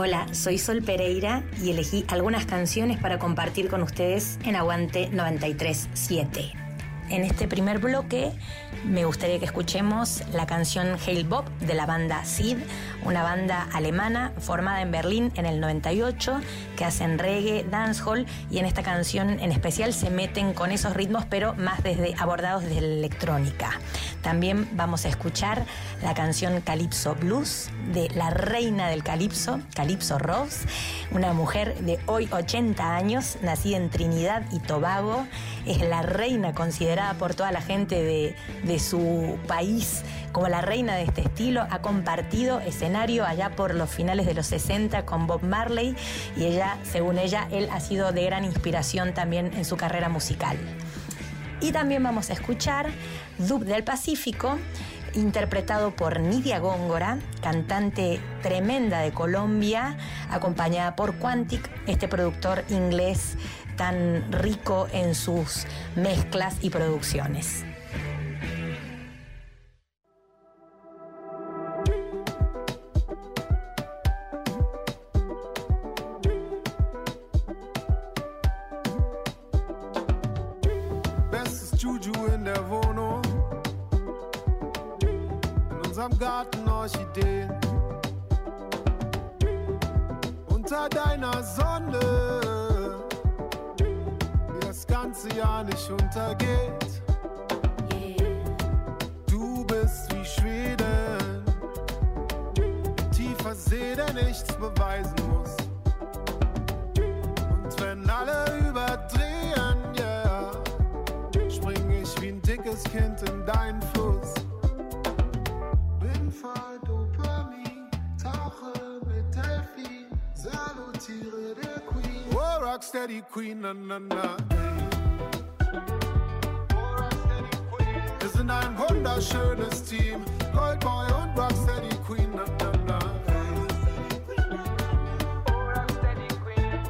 Hola, soy Sol Pereira y elegí algunas canciones para compartir con ustedes en Aguante 937. En este primer bloque me gustaría que escuchemos la canción Hail Bob de la banda Sid, una banda alemana formada en Berlín en el 98 que hacen reggae, dancehall y en esta canción en especial se meten con esos ritmos pero más desde abordados desde la electrónica. También vamos a escuchar la canción Calypso Blues de la reina del Calypso, Calypso Rose, una mujer de hoy 80 años, nacida en Trinidad y Tobago, es la reina considerada por toda la gente de, de su país como la reina de este estilo, ha compartido escenario allá por los finales de los 60 con Bob Marley y ella, según ella, él ha sido de gran inspiración también en su carrera musical. Y también vamos a escuchar Dub del Pacífico, interpretado por Nidia Góngora, cantante tremenda de Colombia, acompañada por Quantic, este productor inglés tan rico en sus mezclas y producciones. Garten Orchideen. Unter deiner Sonne. Die das ganze Jahr nicht untergeht. Du bist wie Schweden. Tiefer See, der nichts beweisen Rocksteady Queen, na na na. Wir sind ein wunderschönes Team, Goldboy und Rocksteady Queen, na na na.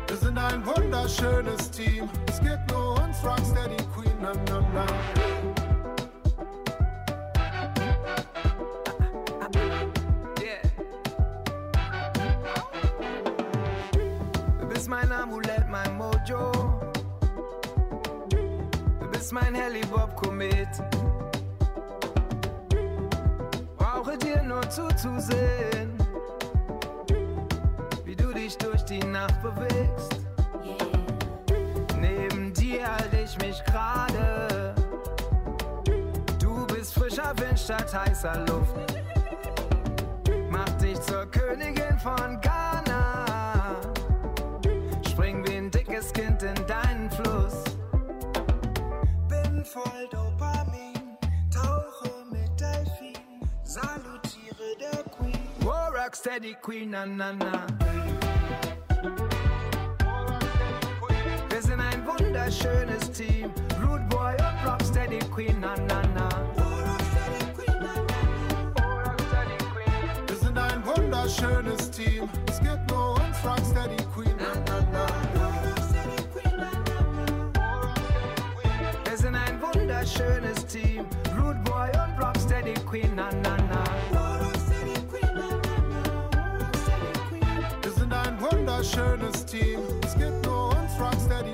Wir sind ein wunderschönes Team. Es gibt nur uns, Rocksteady Queen. Na, na, na. Mein Helibob-Komet. Brauche dir nur zuzusehen, wie du dich durch die Nacht bewegst. Neben dir halte ich mich gerade. Du bist frischer Wind statt heißer Luft. Mach dich zur Königin von Ghana. Rocksteady Queen, na na na. Wir sind ein wunderschönes Team. Rude Boy und Rocksteady Queen, na na na. Wir sind ein wunderschönes Team. Es gibt nur uns, Rocksteady Queen. Na, na, na. Wir sind ein wunderschönes Team. Rude Boy und Rocksteady Queen, na na na. Wunderschönes Team. Es gibt nur uns, Rocksteady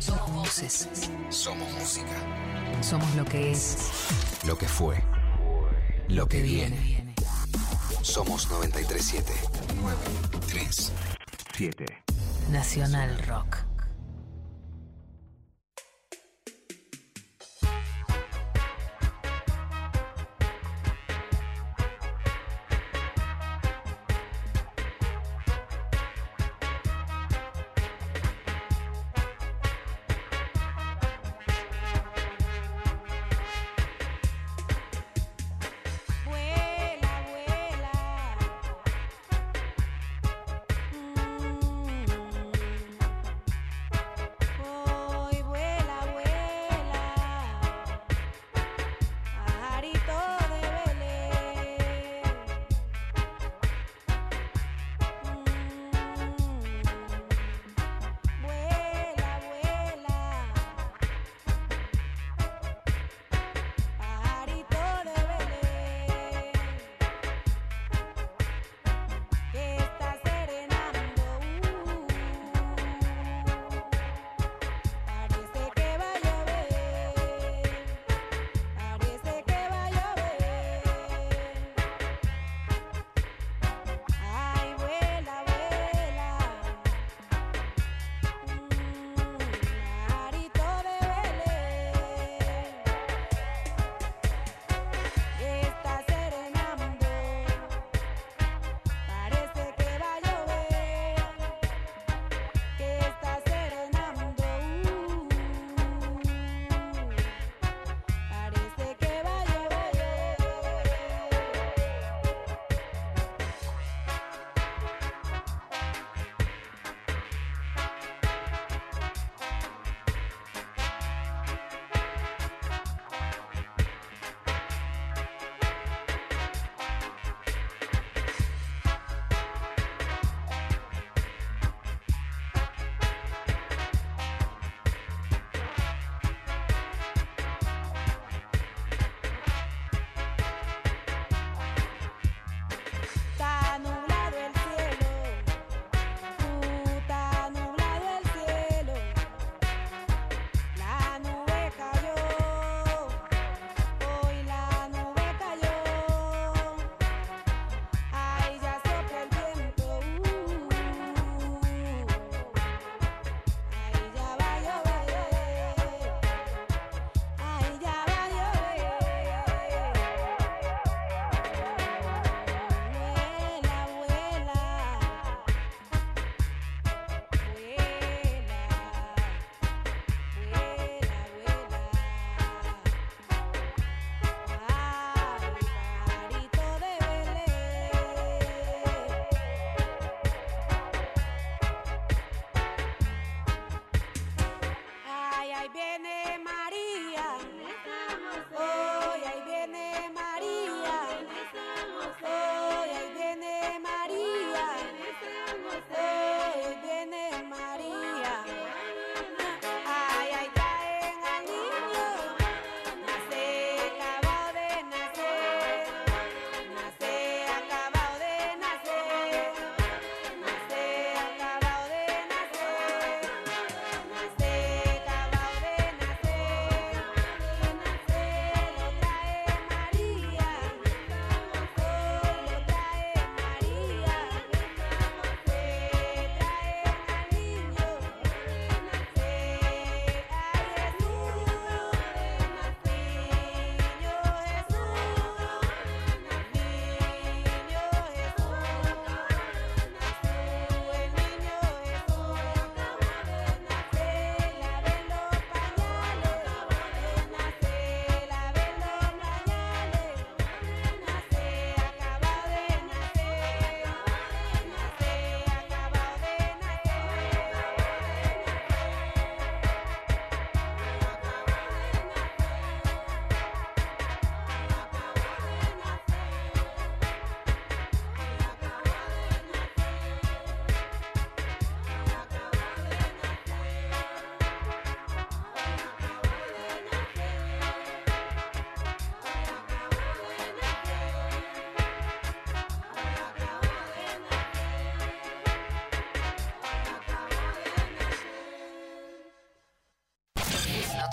Somos voces. Somos música. Somos lo que es. Lo que fue. Lo que viene. Somos 937. 937. Nacional Rock.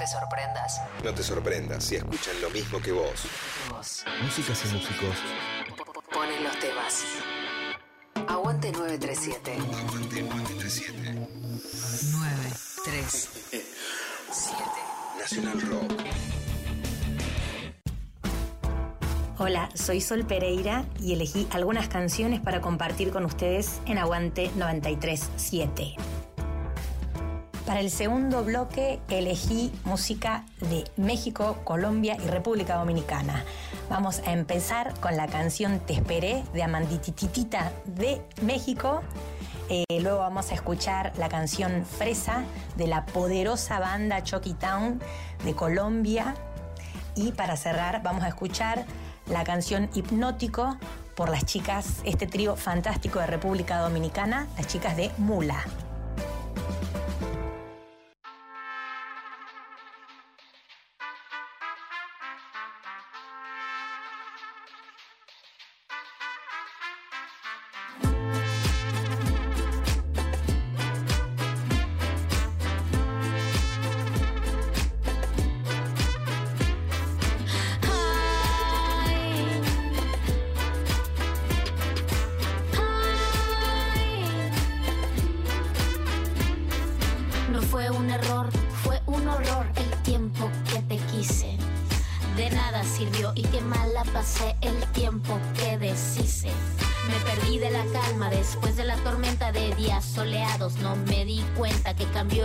Te sorprendas. No te sorprendas si escuchan lo mismo que vos. Vos Músicas y músicos. ponen los temas. Aguante 937. Aguante 937. 937. Nacional Rock. Hola, soy Sol Pereira y elegí algunas canciones para compartir con ustedes en Aguante 937. Para el segundo bloque elegí música de México, Colombia y República Dominicana. Vamos a empezar con la canción Te esperé de Amandititita de México. Eh, luego vamos a escuchar la canción Fresa de la poderosa banda Chucky Town de Colombia. Y para cerrar vamos a escuchar la canción Hipnótico por las chicas, este trío fantástico de República Dominicana, las chicas de Mula.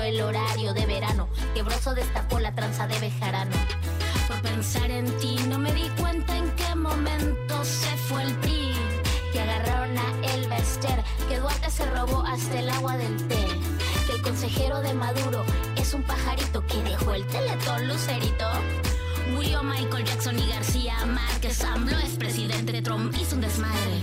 El horario de verano. Que Broso destapó la tranza de Bejarano. Por pensar en ti, no me di cuenta en qué momento se fue el pi. Que agarraron a El Bester, que Duarte se robó hasta el agua del té. Que el consejero de Maduro es un pajarito que dejó el teletón lucerito. Murió Michael Jackson y García Márquez. AMLO es presidente de Trump, hizo un desmadre.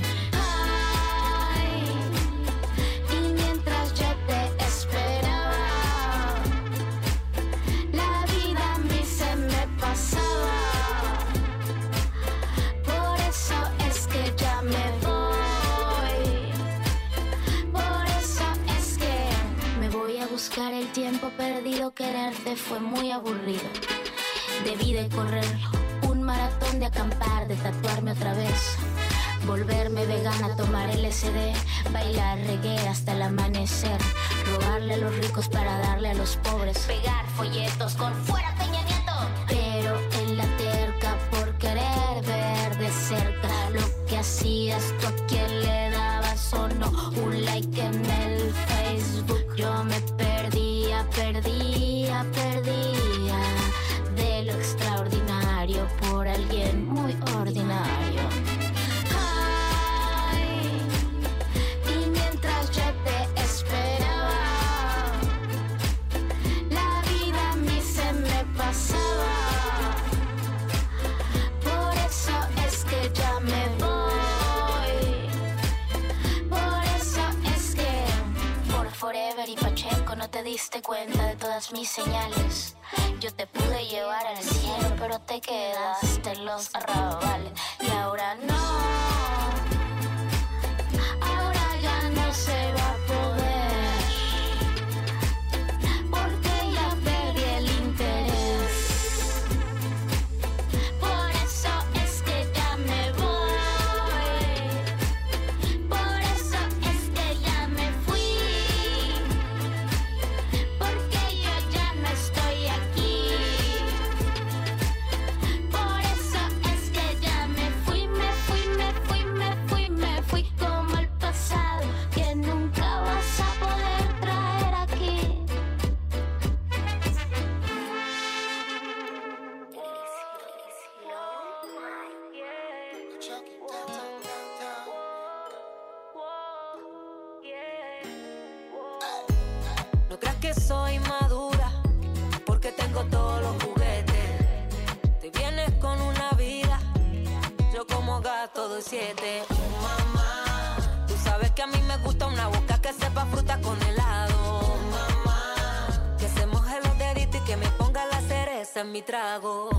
Cuenta de me gusta una boca que sepa fruta con helado. Que se moje los deditos y que me ponga la cereza en mi trago.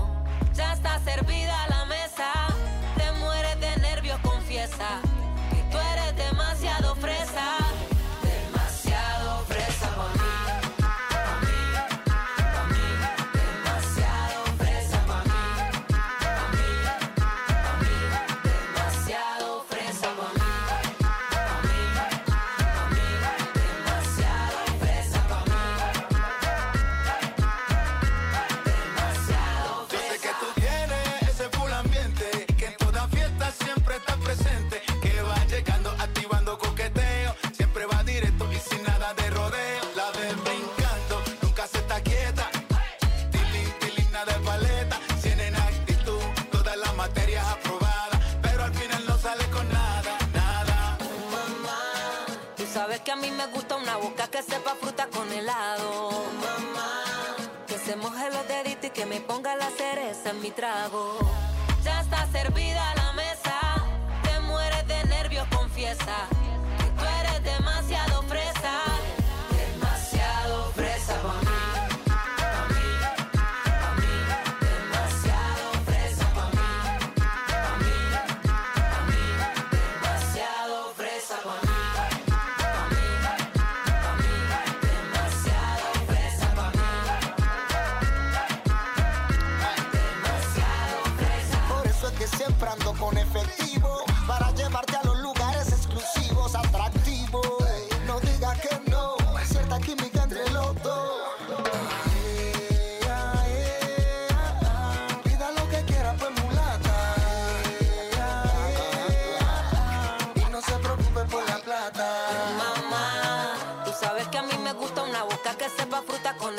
Sepa fruta con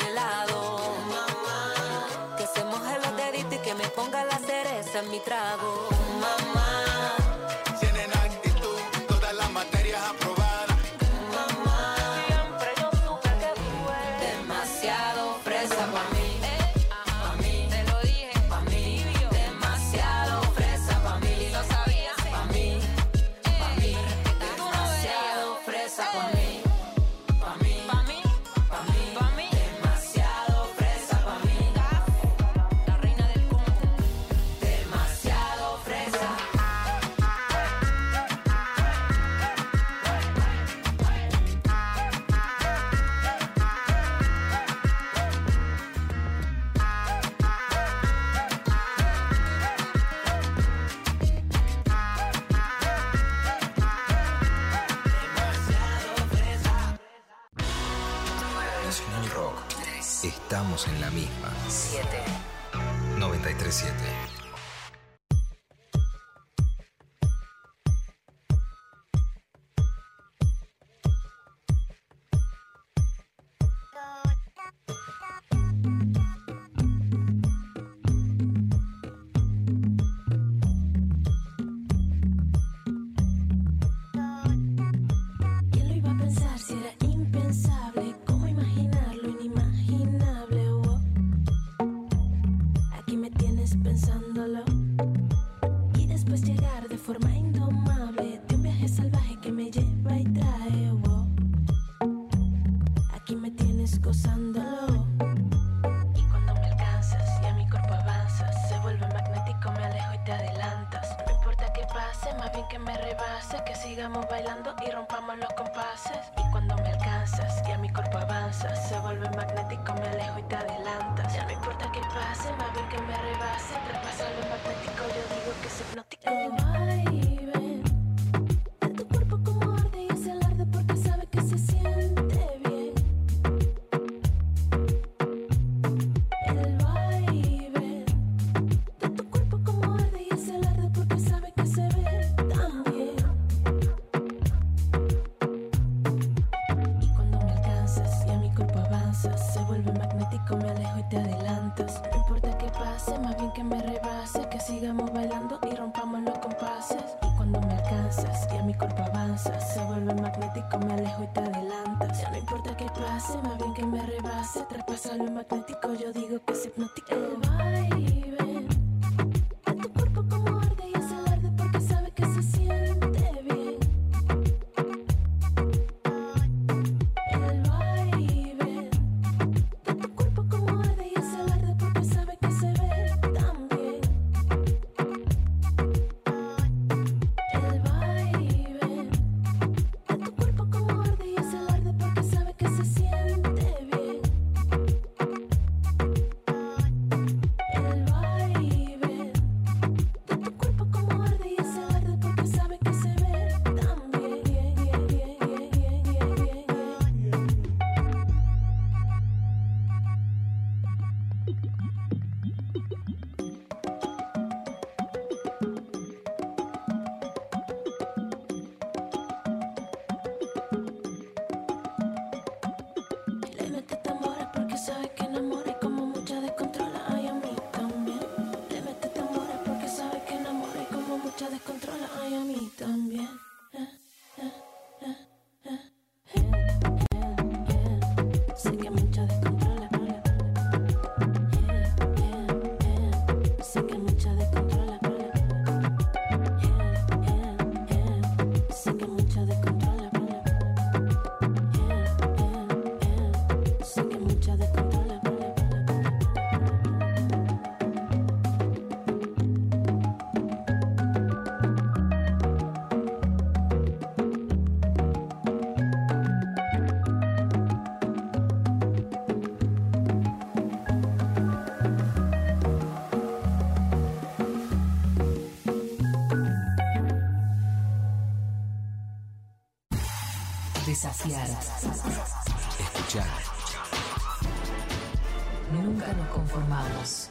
Nunca nos conformamos.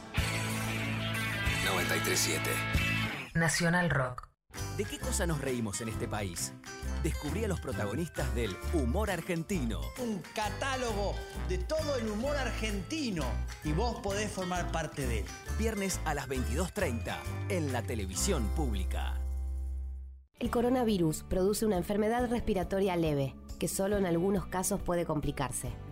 937. Nacional Rock. ¿De qué cosa nos reímos en este país? Descubrí a los protagonistas del humor argentino. Un catálogo de todo el humor argentino y vos podés formar parte de él. Viernes a las 22.30 en la televisión pública. El coronavirus produce una enfermedad respiratoria leve, que solo en algunos casos puede complicarse.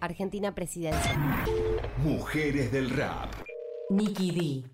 Argentina Presidencia. Mujeres del Rap. Nikki D.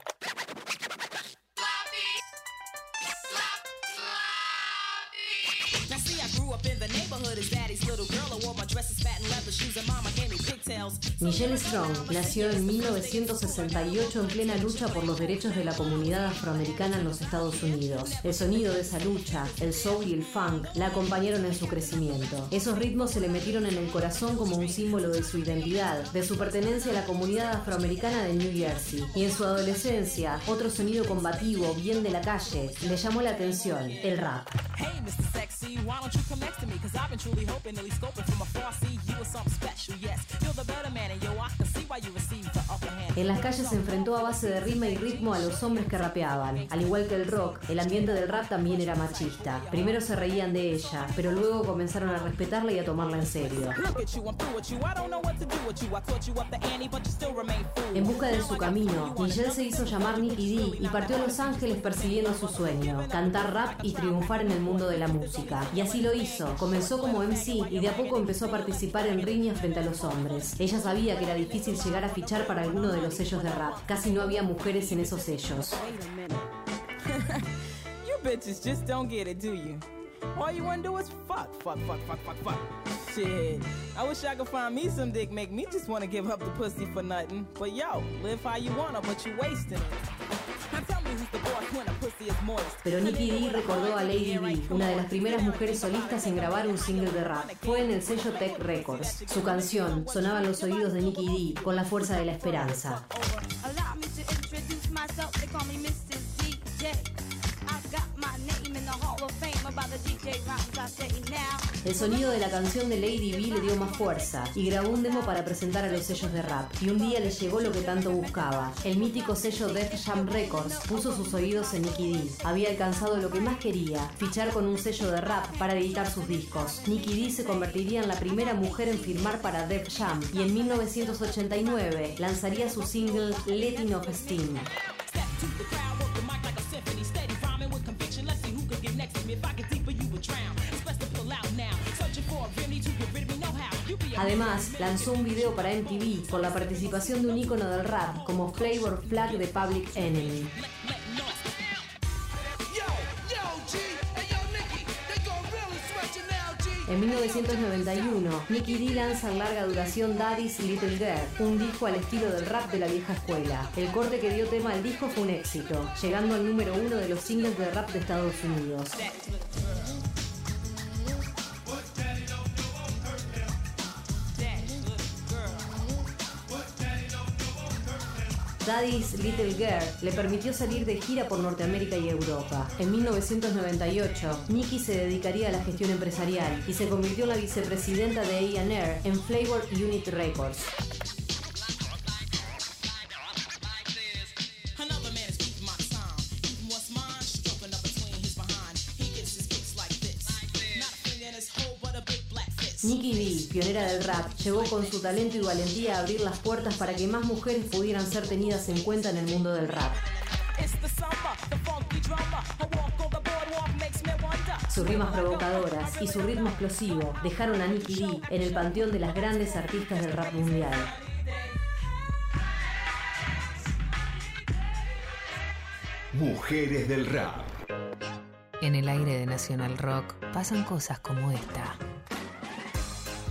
Michelle Strong nació en 1968 en plena lucha por los derechos de la comunidad afroamericana en los Estados Unidos. El sonido de esa lucha, el soul y el funk la acompañaron en su crecimiento. Esos ritmos se le metieron en el corazón como un símbolo de su identidad, de su pertenencia a la comunidad afroamericana de New Jersey. Y en su adolescencia, otro sonido combativo, bien de la calle, le llamó la atención, el rap. Hey, Mr. Sexy, why don't you come next to me? Cause I've been truly hoping, at least scoping from afar. See, En las calles se enfrentó a base de rima y ritmo a los hombres que rapeaban. Al igual que el rock, el ambiente del rap también era machista. Primero se reían de ella, pero luego comenzaron a respetarla y a tomarla en serio. En busca de su camino, Michelle se hizo llamar Nicky D y partió a Los Ángeles persiguiendo su sueño, cantar rap y triunfar en el mundo de la música. Y así lo hizo. Comenzó como MC y de a poco empezó a participar en riñas frente a los hombres. Ella sabía que era difícil llegar a fichar para alguno de los sellos de rap. Casi no había mujeres en esos sellos. you bitches just don't get it, do you? All you wanna do is fuck, fuck, fuck, fuck, fuck, fuck. Shit. I wish I could find me some dick, make me just wanna give up the pussy for nothing. But yo, live how you wanna, but you wasting it. Now tell me who's the boss when Pero Nicky D recordó a Lady B, una de las primeras mujeres solistas en grabar un single de rap. Fue en el sello Tech Records. Su canción sonaba en los oídos de Nicky D con la fuerza de la esperanza. El sonido de la canción de Lady B le dio más fuerza y grabó un demo para presentar a los sellos de rap. Y un día le llegó lo que tanto buscaba. El mítico sello Def Jam Records puso sus oídos en Nicky D. Había alcanzado lo que más quería, fichar con un sello de rap para editar sus discos. Nicky D se convertiría en la primera mujer en firmar para Def Jam y en 1989 lanzaría su single Letting of Steam. Además, lanzó un video para MTV con la participación de un ícono del rap como Flavor Flag de Public Enemy. En 1991, Nicky D lanza en larga duración Daddy's Little Girl, un disco al estilo del rap de la vieja escuela. El corte que dio tema al disco fue un éxito, llegando al número uno de los singles de rap de Estados Unidos. Daddy's Little Girl le permitió salir de gira por Norteamérica y Europa. En 1998, Nicky se dedicaría a la gestión empresarial y se convirtió en la vicepresidenta de A&R en Flavor Unit Records. Another man pionera del rap, llegó con su talento y valentía a abrir las puertas para que más mujeres pudieran ser tenidas en cuenta en el mundo del rap. Sus rimas provocadoras y su ritmo explosivo dejaron a Nicky D en el panteón de las grandes artistas del rap mundial. Mujeres del Rap. En el aire de Nacional Rock pasan cosas como esta.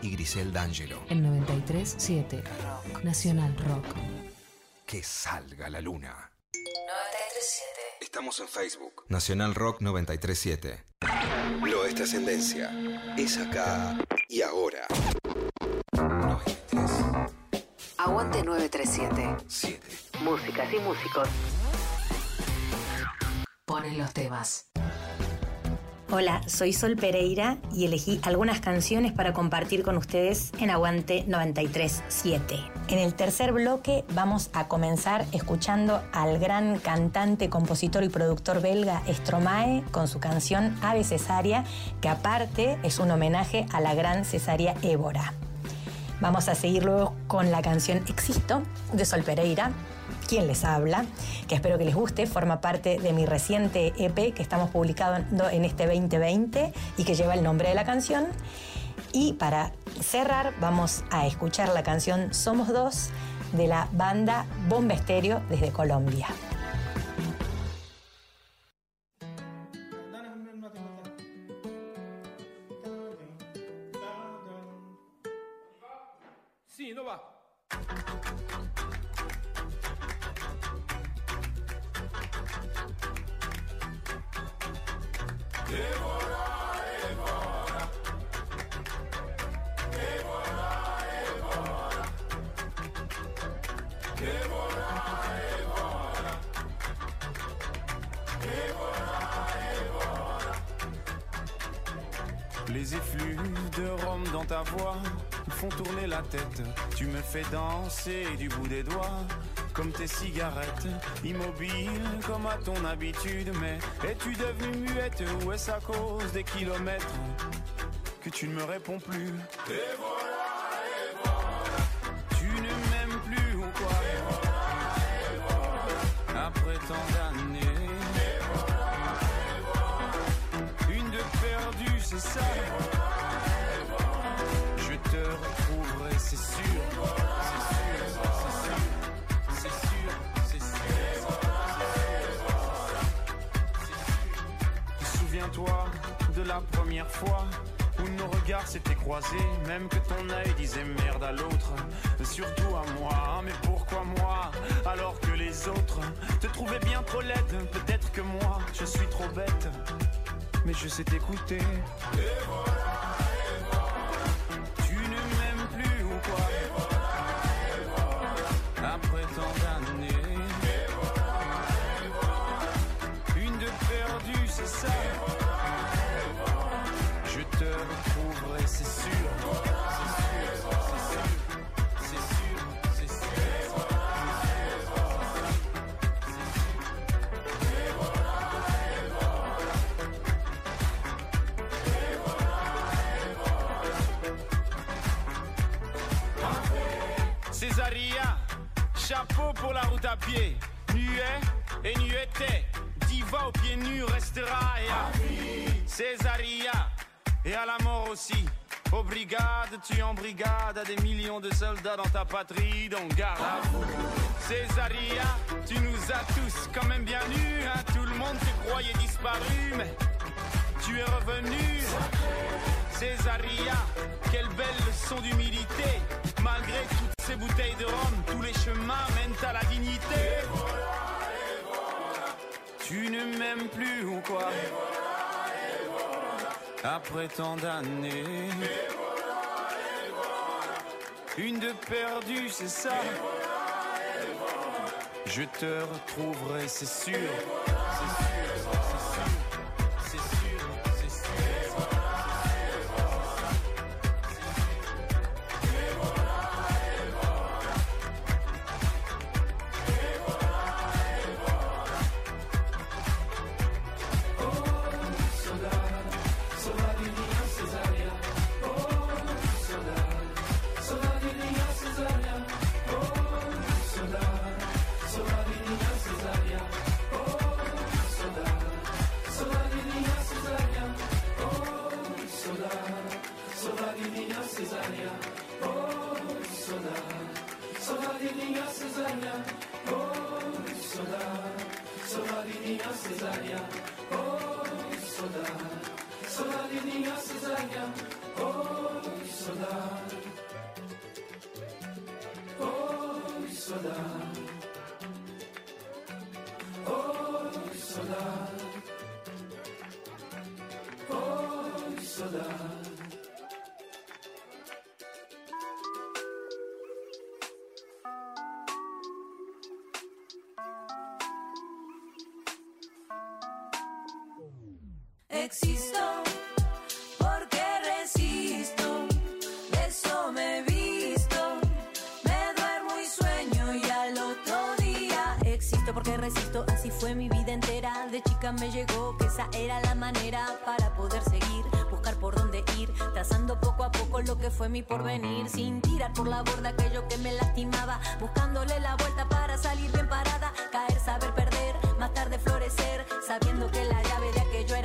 Y Grisel D'Angelo. En 93.7 Rock. Nacional Rock. Que salga la luna. 93.7. Estamos en Facebook. Nacional Rock 937. Lo es trascendencia. Es acá y ahora. Aguante 937. 7. Músicas y músicos. Ponen los temas. Hola, soy Sol Pereira y elegí algunas canciones para compartir con ustedes en Aguante 937. En el tercer bloque vamos a comenzar escuchando al gran cantante, compositor y productor belga Stromae con su canción Ave Cesárea, que aparte es un homenaje a la gran cesárea Évora. Vamos a seguir luego con la canción Existo de Sol Pereira, quien les habla, que espero que les guste, forma parte de mi reciente EP que estamos publicando en este 2020 y que lleva el nombre de la canción. Y para cerrar vamos a escuchar la canción Somos Dos de la banda Bomba desde Colombia. Sì, no va. Les effluves de rhum dans ta voix font tourner la tête. Tu me fais danser du bout des doigts, comme tes cigarettes, immobile comme à ton habitude. Mais es-tu devenue muette ou est-ce à cause des kilomètres que tu ne me réponds plus? Regards s'étaient même que ton œil disait merde à l'autre, surtout à moi. Mais pourquoi moi? Alors que les autres te trouvaient bien trop laide Peut-être que moi je suis trop bête, mais je sais t'écouter. La route à pied. Nuet et nueté, diva aux pieds nus restera et à Césaria, et à la mort aussi. Aux brigades, tu en brigade à des millions de soldats dans ta patrie, donc garde à vous. Césaria, tu nous as tous quand même bien nus, hein. tout le monde te croyait disparu, mais tu es revenu. Césaria, quelle belle leçon d'humilité. Malgré toutes ces bouteilles de rhum, tous les chemins mènent à la dignité. Tu ne m'aimes plus ou quoi Après tant d'années. Une de perdue, c'est ça. Je te retrouverai, c'est sûr. C'est sûr, Cesarea, oh sola, sola linea Cesarea, oh sola, sola linea Cesarea, oh sola, oh sola, oh sola. existo, porque resisto, de eso me visto, me duermo y sueño y al otro día existo porque resisto, así fue mi vida entera, de chica me llegó que esa era la manera para poder seguir, buscar por dónde ir, trazando poco a poco lo que fue mi porvenir, sin tirar por la borda aquello que me lastimaba, buscándole la vuelta para salir bien parada, caer, saber perder, más tarde florecer, sabiendo que la llave de aquello era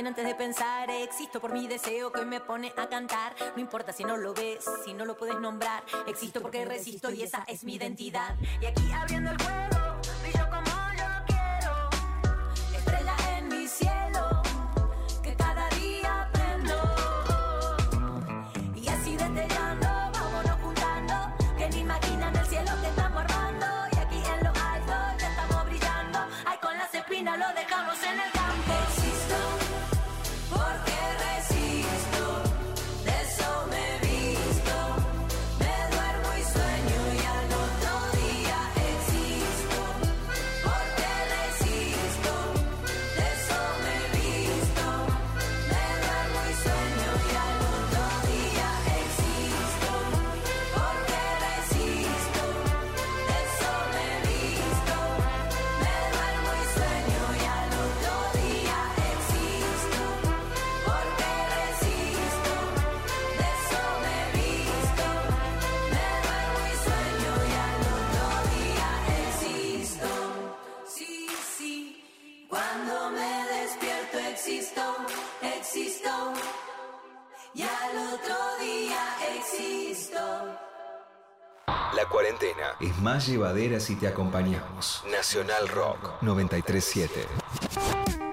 antes de pensar. Existo por mi deseo que me pone a cantar. No importa si no lo ves, si no lo puedes nombrar. Existo porque resisto y esa es mi identidad. Y aquí abriendo el juego, y yo como La cuarentena es más llevadera si te acompañamos. Nacional Rock 937.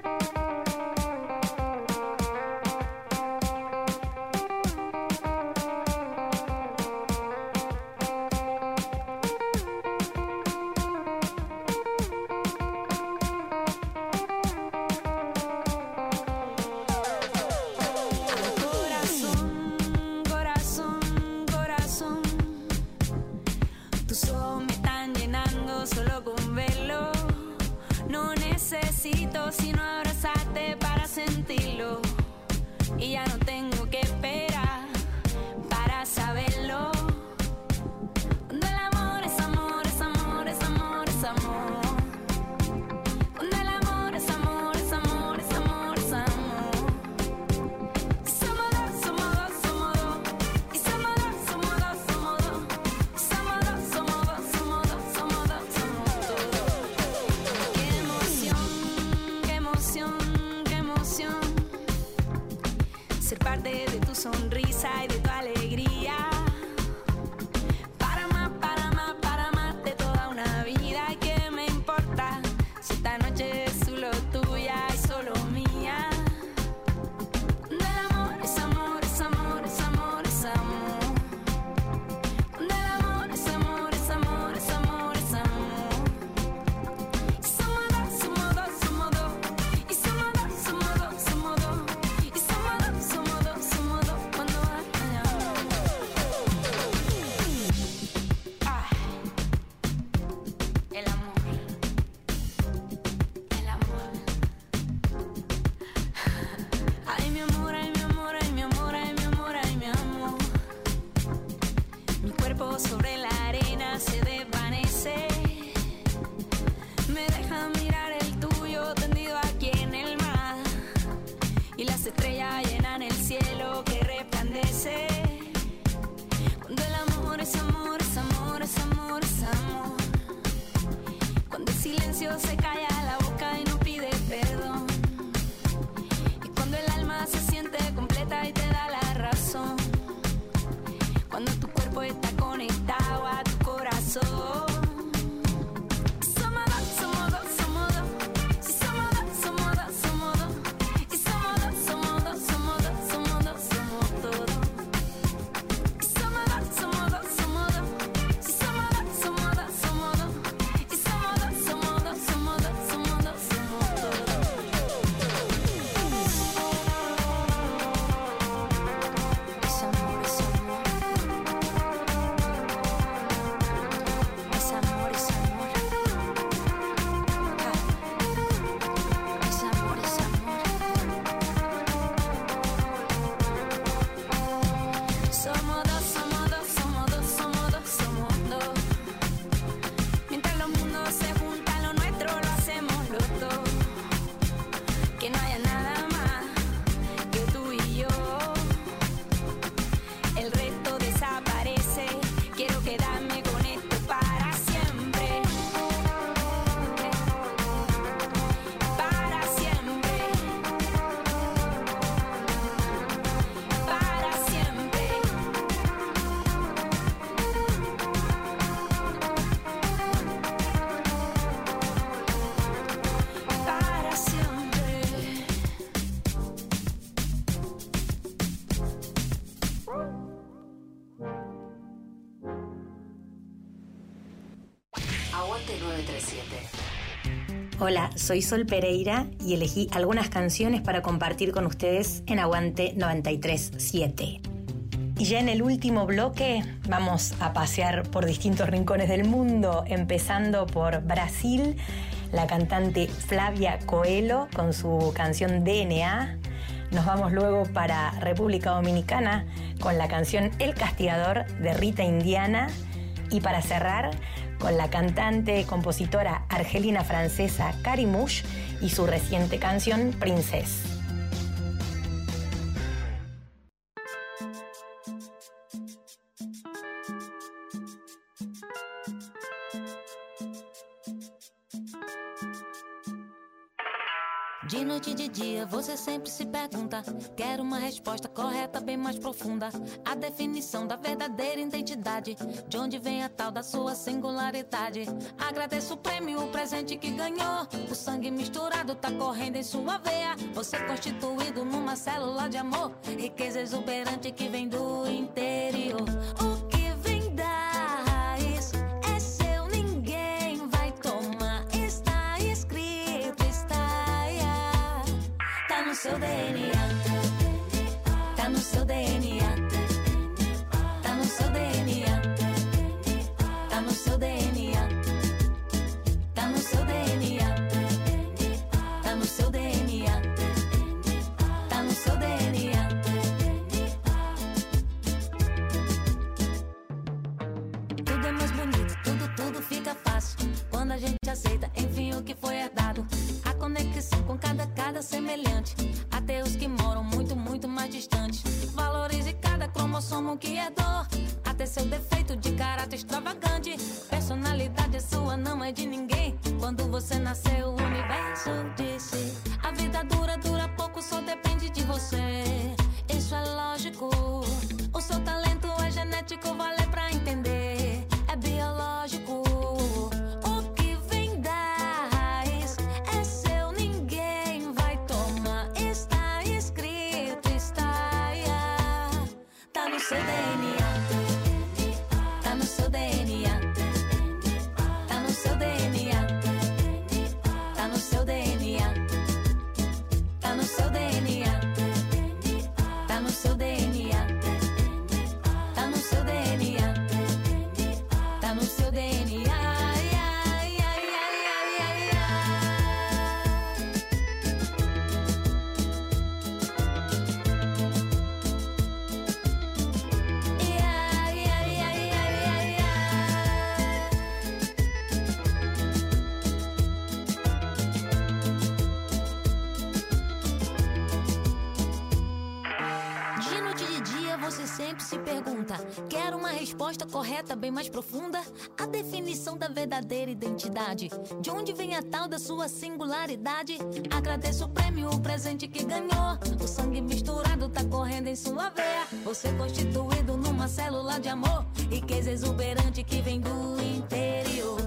mio amore. Hola, soy Sol Pereira y elegí algunas canciones para compartir con ustedes en Aguante 937. Y ya en el último bloque vamos a pasear por distintos rincones del mundo, empezando por Brasil, la cantante Flavia Coelho con su canción DNA. Nos vamos luego para República Dominicana con la canción El Castigador de Rita Indiana. Y para cerrar, con la cantante compositora argelina francesa Karimouche y su reciente canción Princess. você sempre se pergunta. Quero uma resposta correta, bem mais profunda. A definição da verdadeira identidade. De onde vem a tal da sua singularidade? Agradeço o prêmio, o presente que ganhou. O sangue misturado tá correndo em sua veia. Você constituído numa célula de amor. Riqueza exuberante que vem do interior. Pennsylvania. resposta correta, bem mais profunda, a definição da verdadeira identidade. De onde vem a tal da sua singularidade? Agradeço o prêmio, o presente que ganhou. O sangue misturado tá correndo em sua veia. Você constituído numa célula de amor e que exuberante que vem do interior.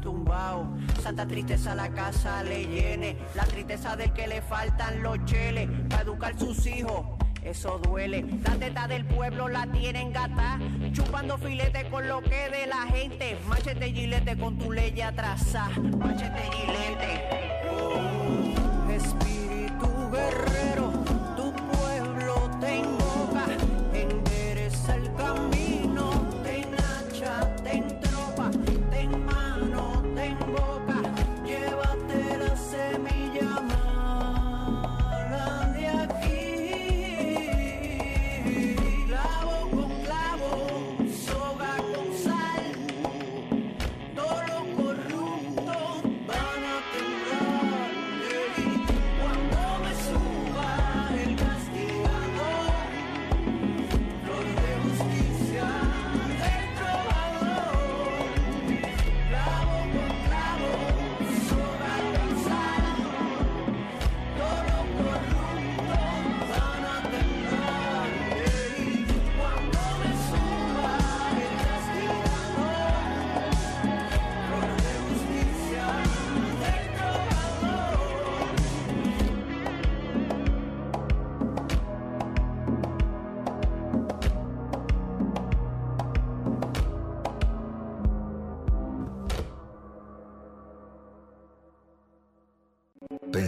tumbado. Santa tristeza la casa le llene, la tristeza del que le faltan los cheles para educar sus hijos. Eso duele, la teta del pueblo la tienen gata, chupando filete con lo que de la gente, machete gilete con tu ley atrasada, machete gilete.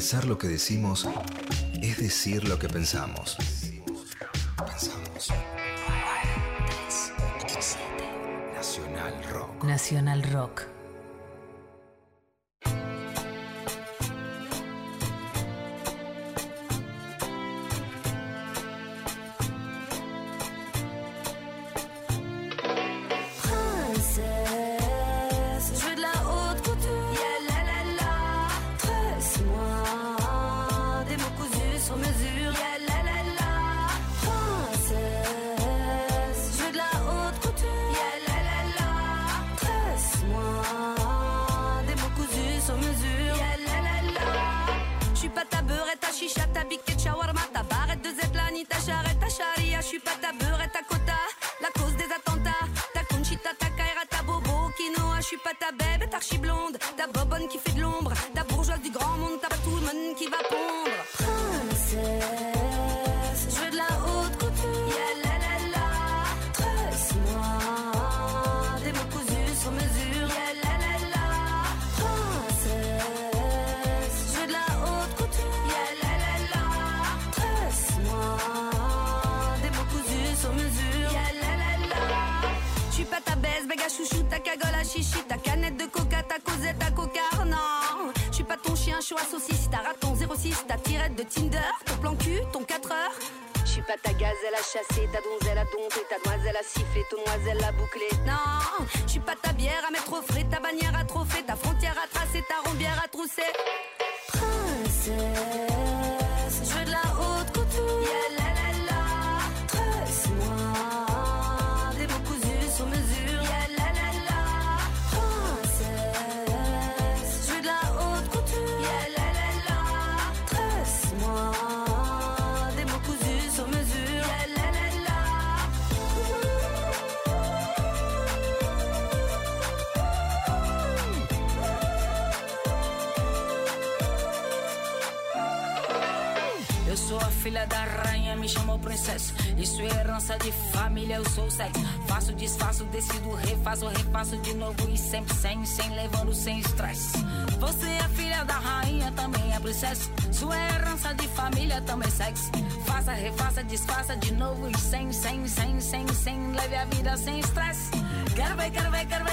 Pensar lo que decimos es decir lo que pensamos. Nacional Rock. Nacional Rock. uma filha da rainha, me chamou princesa. Isso é herança de família, eu sou sexo. Faço, desfaço, decido, refaço, refaço de novo e sempre sem, sem levando, sem estresse. Você é filha da rainha, também é princesa. Sua herança de família, também sexo. Faça, refaça, desfaça de novo e sem, sem, sem, sem, sem. Leve a vida sem estresse. Quero ver, quero ver, quero ver